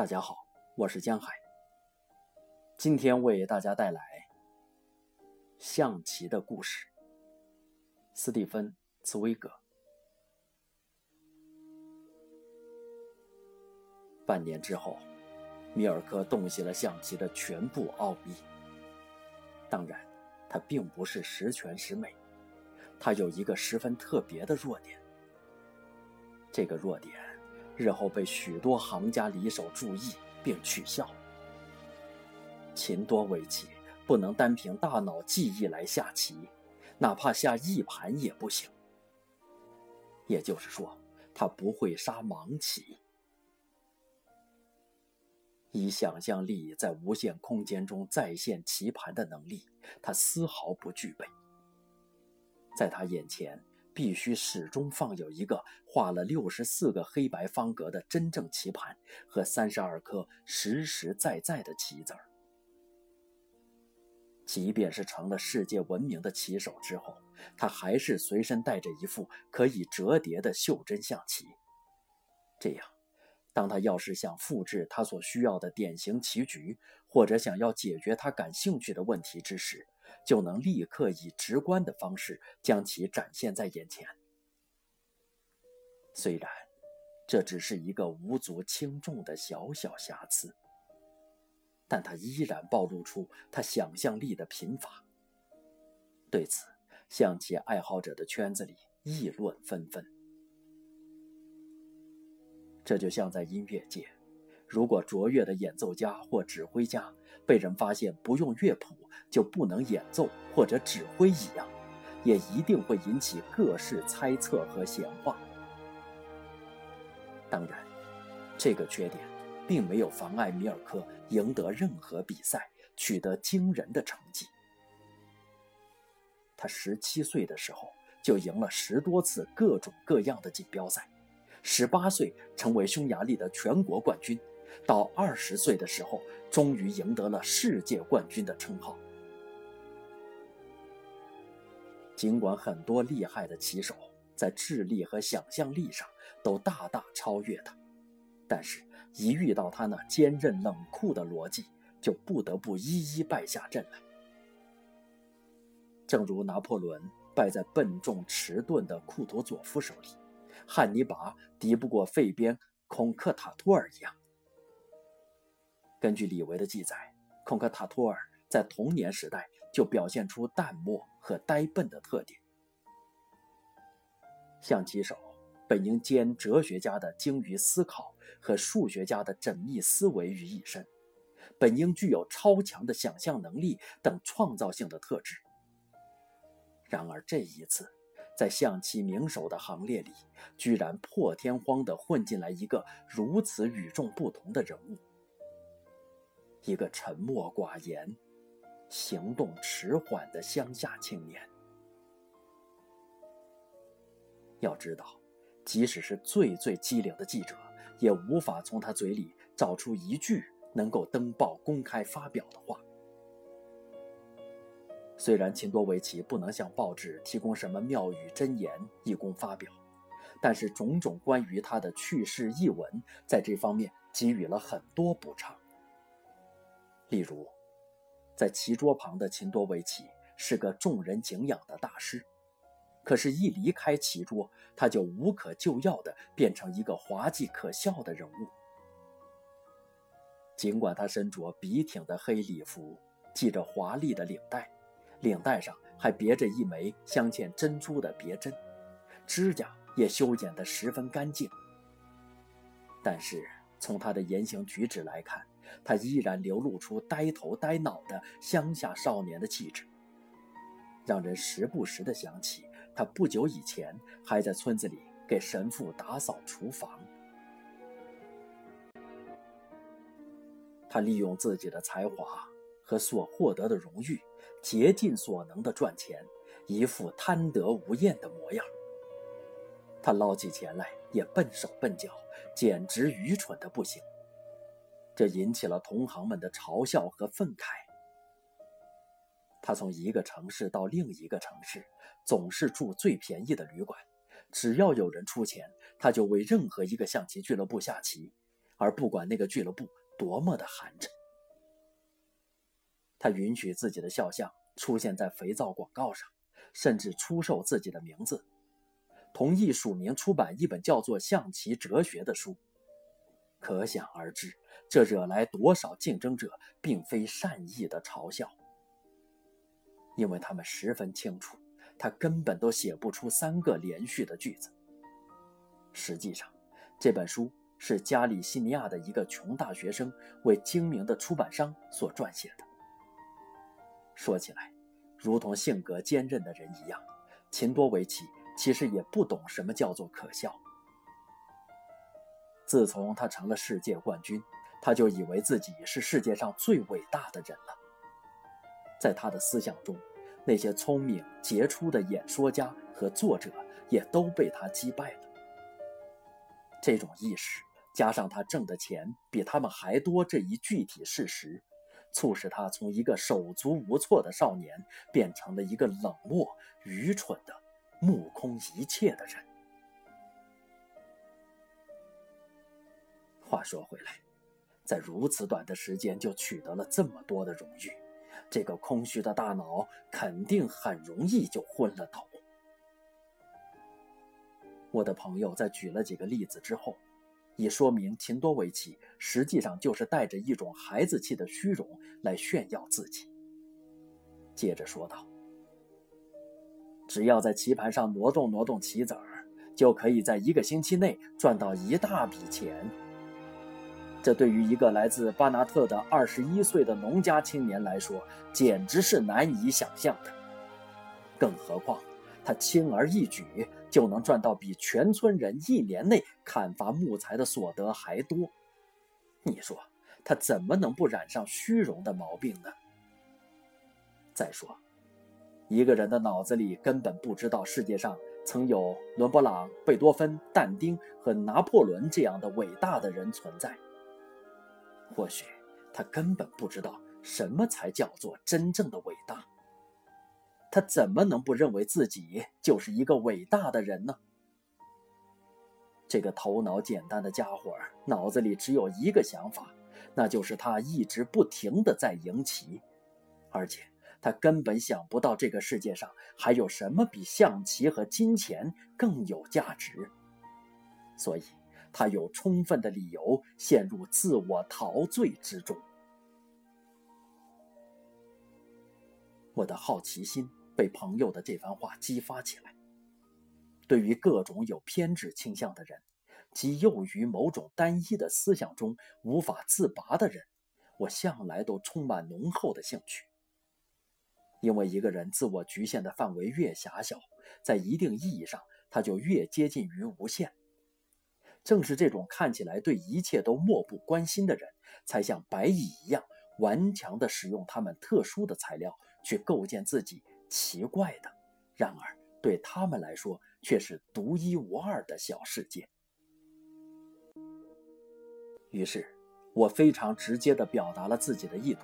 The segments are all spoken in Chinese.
大家好，我是江海。今天为大家带来象棋的故事。斯蒂芬·茨威格。半年之后，米尔科洞悉了象棋的全部奥秘。当然，他并不是十全十美，他有一个十分特别的弱点。这个弱点。日后被许多行家里手注意并取笑。秦多维奇不能单凭大脑记忆来下棋，哪怕下一盘也不行。也就是说，他不会杀盲棋。以想象力在无限空间中再现棋盘的能力，他丝毫不具备。在他眼前。必须始终放有一个画了六十四个黑白方格的真正棋盘和三十二颗实实在在的棋子儿。即便是成了世界闻名的棋手之后，他还是随身带着一副可以折叠的袖珍象棋。这样，当他要是想复制他所需要的典型棋局，或者想要解决他感兴趣的问题之时，就能立刻以直观的方式将其展现在眼前。虽然这只是一个无足轻重的小小瑕疵，但它依然暴露出他想象力的贫乏。对此，象棋爱好者的圈子里议论纷纷。这就像在音乐界。如果卓越的演奏家或指挥家被人发现不用乐谱就不能演奏或者指挥一样，也一定会引起各式猜测和闲话。当然，这个缺点并没有妨碍米尔科赢得任何比赛，取得惊人的成绩。他十七岁的时候就赢了十多次各种各样的锦标赛，十八岁成为匈牙利的全国冠军。到二十岁的时候，终于赢得了世界冠军的称号。尽管很多厉害的棋手在智力和想象力上都大大超越他，但是，一遇到他那坚韧冷酷的逻辑，就不得不一一败下阵来。正如拿破仑败在笨重迟钝的库图佐夫手里，汉尼拔敌不过费边孔克塔托尔一样。根据李维的记载，孔克塔托尔在童年时代就表现出淡漠和呆笨的特点。象棋手本应兼哲学家的精于思考和数学家的缜密思维于一身，本应具有超强的想象能力等创造性的特质。然而这一次，在象棋名手的行列里，居然破天荒地混进来一个如此与众不同的人物。一个沉默寡言、行动迟缓的乡下青年。要知道，即使是最最机灵的记者，也无法从他嘴里找出一句能够登报公开发表的话。虽然秦多维奇不能向报纸提供什么妙语真言以供发表，但是种种关于他的趣事异闻，在这方面给予了很多补偿。例如，在棋桌旁的秦多维奇是个众人敬仰的大师，可是，一离开棋桌，他就无可救药地变成一个滑稽可笑的人物。尽管他身着笔挺的黑礼服，系着华丽的领带，领带上还别着一枚镶嵌珍珠的别针，指甲也修剪得十分干净，但是从他的言行举止来看，他依然流露出呆头呆脑的乡下少年的气质，让人时不时地想起他不久以前还在村子里给神父打扫厨房。他利用自己的才华和所获得的荣誉，竭尽所能地赚钱，一副贪得无厌的模样。他捞起钱来也笨手笨脚，简直愚蠢的不行。这引起了同行们的嘲笑和愤慨。他从一个城市到另一个城市，总是住最便宜的旅馆。只要有人出钱，他就为任何一个象棋俱乐部下棋，而不管那个俱乐部多么的寒碜。他允许自己的肖像出现在肥皂广告上，甚至出售自己的名字，同意署名出版一本叫做《象棋哲学》的书。可想而知，这惹来多少竞争者并非善意的嘲笑，因为他们十分清楚，他根本都写不出三个连续的句子。实际上，这本书是加利西尼亚的一个穷大学生为精明的出版商所撰写的。说起来，如同性格坚韧的人一样，秦多维奇其实也不懂什么叫做可笑。自从他成了世界冠军，他就以为自己是世界上最伟大的人了。在他的思想中，那些聪明杰出的演说家和作者也都被他击败了。这种意识加上他挣的钱比他们还多这一具体事实，促使他从一个手足无措的少年变成了一个冷漠、愚蠢的、目空一切的人。话说回来，在如此短的时间就取得了这么多的荣誉，这个空虚的大脑肯定很容易就昏了头。我的朋友在举了几个例子之后，以说明秦多维奇实际上就是带着一种孩子气的虚荣来炫耀自己。接着说道：“只要在棋盘上挪动挪动棋子儿，就可以在一个星期内赚到一大笔钱。”这对于一个来自巴拿特的二十一岁的农家青年来说，简直是难以想象的。更何况，他轻而易举就能赚到比全村人一年内砍伐木材的所得还多。你说，他怎么能不染上虚荣的毛病呢？再说，一个人的脑子里根本不知道世界上曾有伦勃朗、贝多芬、但丁和拿破仑这样的伟大的人存在。或许他根本不知道什么才叫做真正的伟大。他怎么能不认为自己就是一个伟大的人呢？这个头脑简单的家伙脑子里只有一个想法，那就是他一直不停的在赢棋，而且他根本想不到这个世界上还有什么比象棋和金钱更有价值，所以。他有充分的理由陷入自我陶醉之中。我的好奇心被朋友的这番话激发起来。对于各种有偏执倾向的人，及囿于某种单一的思想中无法自拔的人，我向来都充满浓厚的兴趣。因为一个人自我局限的范围越狭小，在一定意义上，他就越接近于无限。正是这种看起来对一切都漠不关心的人，才像白蚁一样顽强地使用他们特殊的材料去构建自己奇怪的，然而对他们来说却是独一无二的小世界。于是，我非常直接地表达了自己的意图：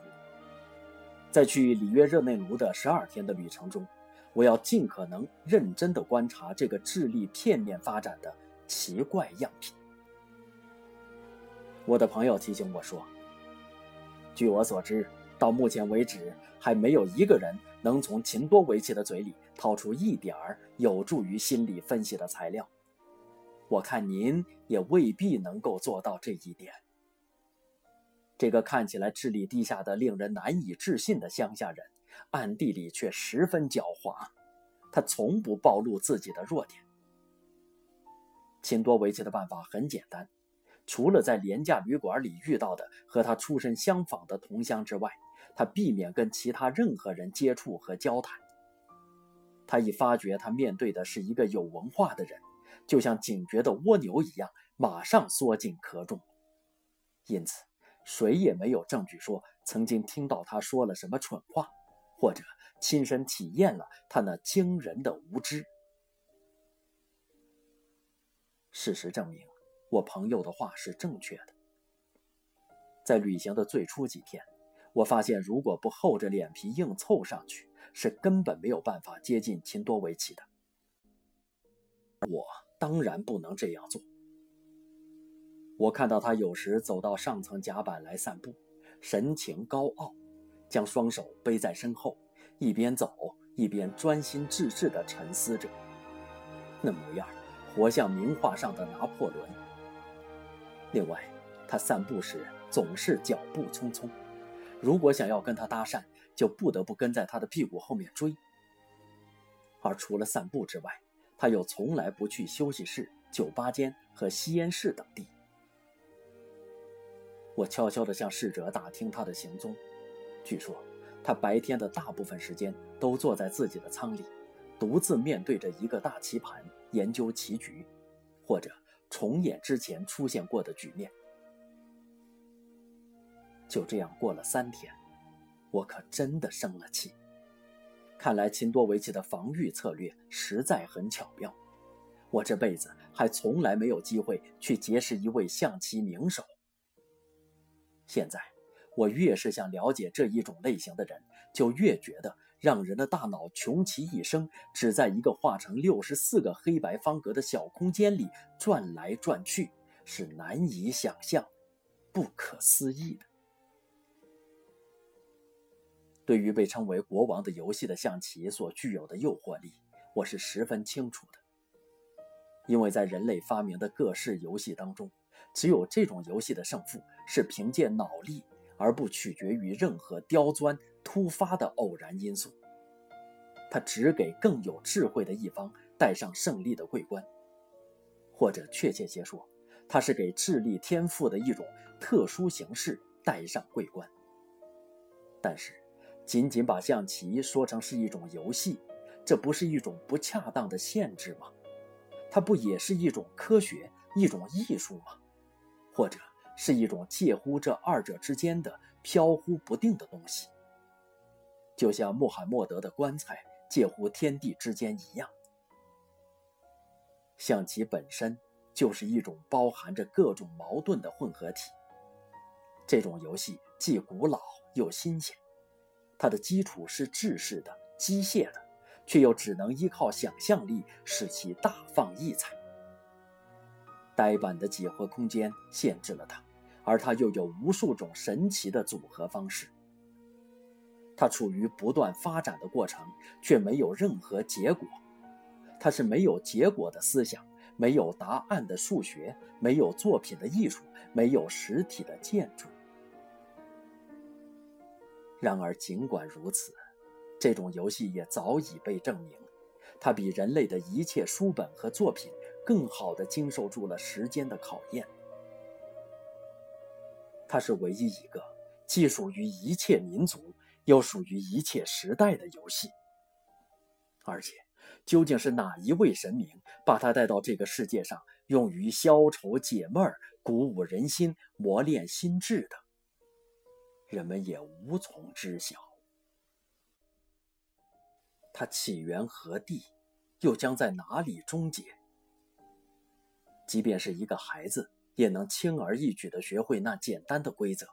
在去里约热内卢的十二天的旅程中，我要尽可能认真地观察这个智力片面发展的。奇怪样品。我的朋友提醒我说：“据我所知，到目前为止，还没有一个人能从秦多维奇的嘴里掏出一点儿有助于心理分析的材料。我看您也未必能够做到这一点。”这个看起来智力低下的、令人难以置信的乡下人，暗地里却十分狡猾。他从不暴露自己的弱点。秦多维奇的办法很简单，除了在廉价旅馆里遇到的和他出身相仿的同乡之外，他避免跟其他任何人接触和交谈。他一发觉他面对的是一个有文化的人，就像警觉的蜗牛一样，马上缩进壳中。因此，谁也没有证据说曾经听到他说了什么蠢话，或者亲身体验了他那惊人的无知。事实证明，我朋友的话是正确的。在旅行的最初几天，我发现如果不厚着脸皮硬凑上去，是根本没有办法接近秦多维奇的。我当然不能这样做。我看到他有时走到上层甲板来散步，神情高傲，将双手背在身后，一边走一边专心致志地沉思着，那模样活像名画上的拿破仑。另外，他散步时总是脚步匆匆，如果想要跟他搭讪，就不得不跟在他的屁股后面追。而除了散步之外，他又从来不去休息室、酒吧间和吸烟室等地。我悄悄地向侍者打听他的行踪，据说他白天的大部分时间都坐在自己的舱里，独自面对着一个大棋盘研究棋局，或者重演之前出现过的局面。就这样过了三天，我可真的生了气。看来秦多维奇的防御策略实在很巧妙。我这辈子还从来没有机会去结识一位象棋名手。现在，我越是想了解这一种类型的人，就越觉得让人的大脑穷其一生只在一个画成六十四个黑白方格的小空间里转来转去，是难以想象、不可思议的。对于被称为“国王”的游戏的象棋所具有的诱惑力，我是十分清楚的。因为在人类发明的各式游戏当中，只有这种游戏的胜负是凭借脑力，而不取决于任何刁钻突发的偶然因素。它只给更有智慧的一方带上胜利的桂冠，或者确切些说，它是给智力天赋的一种特殊形式带上桂冠。但是，仅仅把象棋说成是一种游戏，这不是一种不恰当的限制吗？它不也是一种科学、一种艺术吗？或者是一种介乎这二者之间的飘忽不定的东西？就像穆罕默德的棺材介乎天地之间一样。象棋本身就是一种包含着各种矛盾的混合体。这种游戏既古老又新鲜。它的基础是制式的、机械的，却又只能依靠想象力使其大放异彩。呆板的几何空间限制了它，而它又有无数种神奇的组合方式。它处于不断发展的过程，却没有任何结果。它是没有结果的思想，没有答案的数学，没有作品的艺术，没有实体的建筑。然而，尽管如此，这种游戏也早已被证明，它比人类的一切书本和作品更好地经受住了时间的考验。它是唯一一个既属于一切民族，又属于一切时代的游戏。而且，究竟是哪一位神明把他带到这个世界上，用于消愁解闷、鼓舞人心、磨练心智的？人们也无从知晓，它起源何地，又将在哪里终结？即便是一个孩子，也能轻而易举地学会那简单的规则，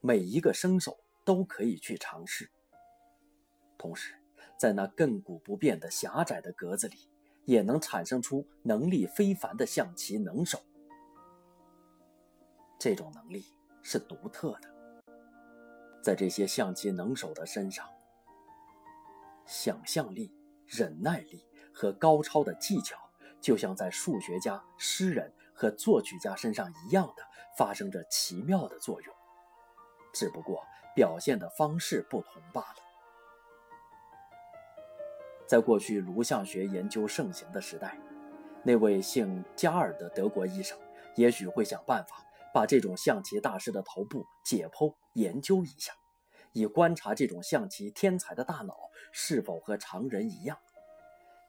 每一个生手都可以去尝试。同时，在那亘古不变的狭窄的格子里，也能产生出能力非凡的象棋能手。这种能力是独特的。在这些象棋能手的身上，想象力、忍耐力和高超的技巧，就像在数学家、诗人和作曲家身上一样的，发生着奇妙的作用，只不过表现的方式不同罢了。在过去颅相学研究盛行的时代，那位姓加尔的德国医生，也许会想办法。把这种象棋大师的头部解剖研究一下，以观察这种象棋天才的大脑是否和常人一样，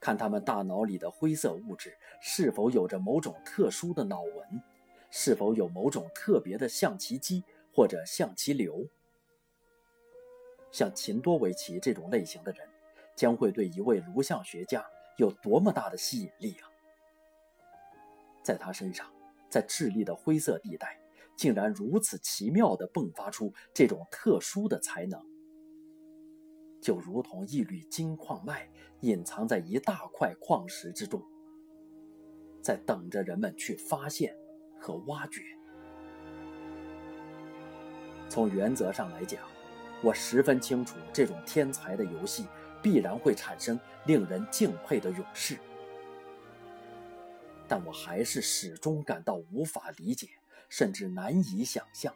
看他们大脑里的灰色物质是否有着某种特殊的脑纹，是否有某种特别的象棋机或者象棋流。像秦多维奇这种类型的人，将会对一位颅相学家有多么大的吸引力啊！在他身上。在智力的灰色地带，竟然如此奇妙地迸发出这种特殊的才能，就如同一缕金矿脉隐藏在一大块矿石之中，在等着人们去发现和挖掘。从原则上来讲，我十分清楚这种天才的游戏必然会产生令人敬佩的勇士，但我还是始终感到无法理解，甚至难以想象，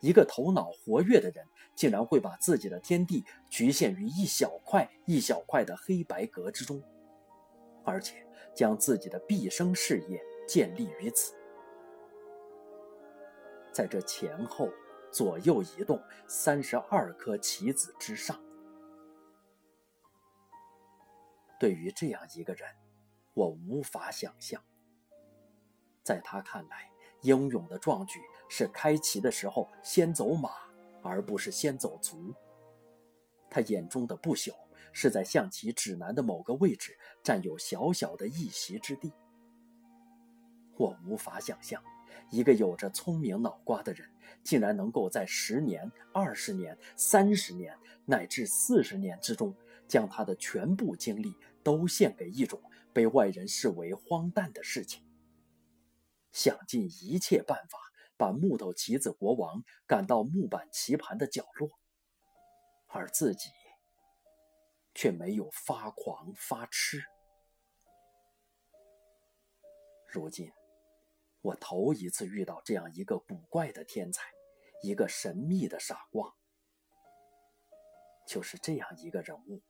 一个头脑活跃的人竟然会把自己的天地局限于一小块一小块的黑白格之中，而且将自己的毕生事业建立于此。在这前后左右移动三十二颗棋子之上，对于这样一个人，我无法想象。在他看来，英勇的壮举是开棋的时候先走马，而不是先走卒。他眼中的不朽，是在象棋指南的某个位置占有小小的一席之地。我无法想象。一个有着聪明脑瓜的人，竟然能够在十年、二十年、三十年乃至四十年之中，将他的全部精力都献给一种被外人视为荒诞的事情，想尽一切办法把木头棋子国王赶到木板棋盘的角落，而自己却没有发狂发痴。如今。我头一次遇到这样一个古怪的天才，一个神秘的傻瓜。就是这样一个人物，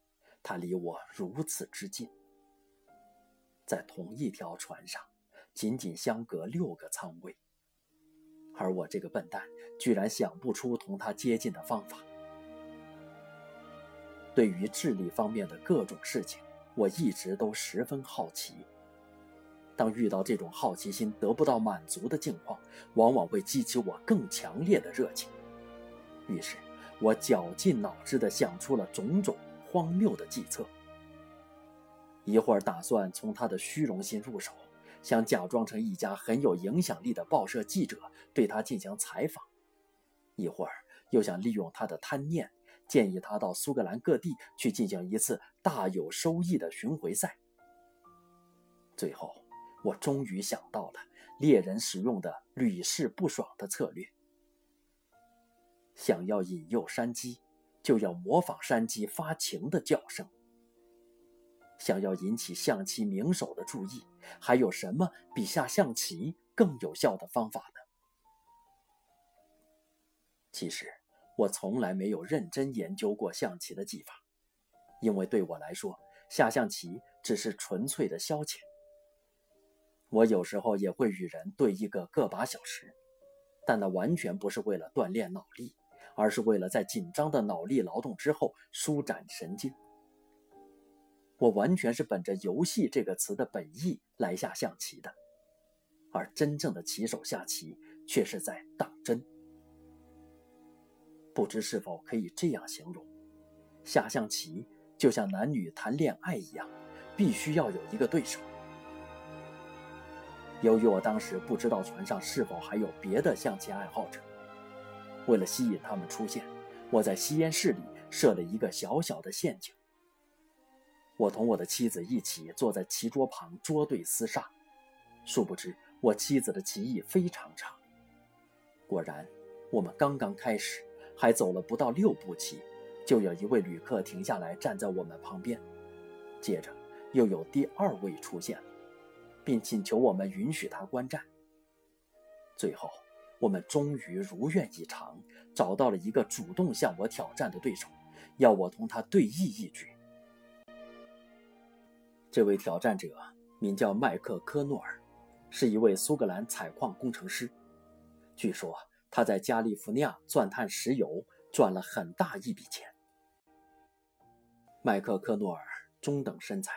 他离我如此之近，在同一条船上，仅仅相隔六个舱位，而我这个笨蛋居然想不出同他接近的方法。对于智力方面的各种事情，我一直都十分好奇。当遇到这种好奇心得不到满足的境况，往往会激起我更强烈的热情。于是，我绞尽脑汁地想出了种种荒谬的计策。一会儿打算从他的虚荣心入手，想假装成一家很有影响力的报社记者对他进行采访；一会儿又想利用他的贪念，建议他到苏格兰各地去进行一次大有收益的巡回赛。最后。我终于想到了猎人使用的屡试不爽的策略：想要引诱山鸡，就要模仿山鸡发情的叫声；想要引起象棋名手的注意，还有什么比下象棋更有效的方法呢？其实，我从来没有认真研究过象棋的技法，因为对我来说，下象棋只是纯粹的消遣。我有时候也会与人对一个个把小时，但那完全不是为了锻炼脑力，而是为了在紧张的脑力劳动之后舒展神经。我完全是本着“游戏”这个词的本意来下象棋的，而真正的棋手下棋却是在当真。不知是否可以这样形容：下象棋就像男女谈恋爱一样，必须要有一个对手。由于我当时不知道船上是否还有别的象棋爱好者，为了吸引他们出现，我在吸烟室里设了一个小小的陷阱。我同我的妻子一起坐在棋桌旁捉对厮杀，殊不知我妻子的棋艺非常差。果然，我们刚刚开始，还走了不到六步棋，就有一位旅客停下来站在我们旁边，接着又有第二位出现了。并请求我们允许他观战。最后，我们终于如愿以偿，找到了一个主动向我挑战的对手，要我同他对弈一局。这位挑战者名叫麦克科诺尔，是一位苏格兰采矿工程师。据说他在加利福尼亚钻探石油，赚了很大一笔钱。麦克科诺尔中等身材，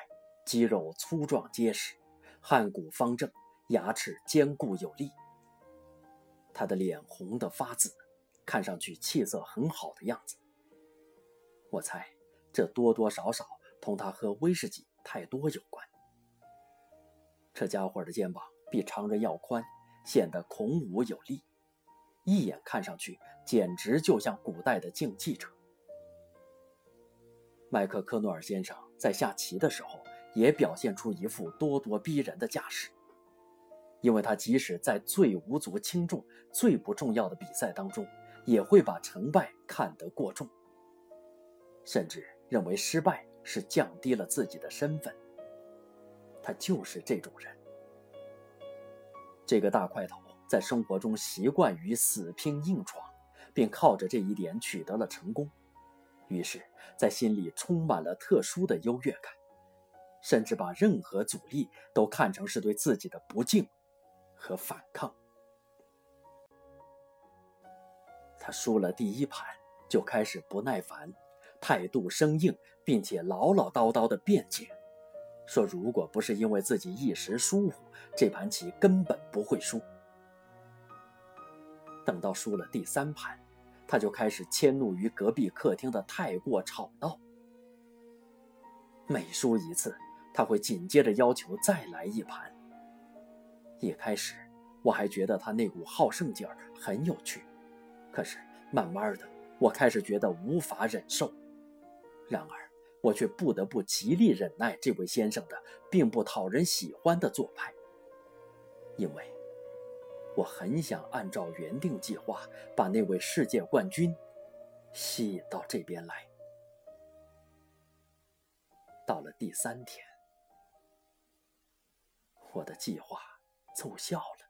肌肉粗壮结实。汉骨方正，牙齿坚固有力。他的脸红得发紫，看上去气色很好的样子。我猜，这多多少少同他喝威士忌太多有关。这家伙的肩膀比常人要宽，显得孔武有力，一眼看上去简直就像古代的竞技者。麦克科诺尔先生在下棋的时候。也表现出一副咄咄逼人的架势，因为他即使在最无足轻重、最不重要的比赛当中，也会把成败看得过重，甚至认为失败是降低了自己的身份。他就是这种人。这个大块头在生活中习惯于死拼硬闯，并靠着这一点取得了成功，于是，在心里充满了特殊的优越感，甚至把任何阻力都看成是对自己的不敬和反抗。他输了第一盘，就开始不耐烦，态度生硬，并且唠唠叨叨的辩解，说如果不是因为自己一时疏忽，这盘棋根本不会输。等到输了第三盘，他就开始迁怒于隔壁客厅的太过吵闹。每输一次，他会紧接着要求再来一盘。一开始，我还觉得他那股好胜劲儿很有趣。可是慢慢的，我开始觉得无法忍受。然而，我却不得不极力忍耐这位先生的并不讨人喜欢的做派，因为我很想按照原定计划把那位世界冠军吸引到这边来。到了第三天，我的计划奏效了。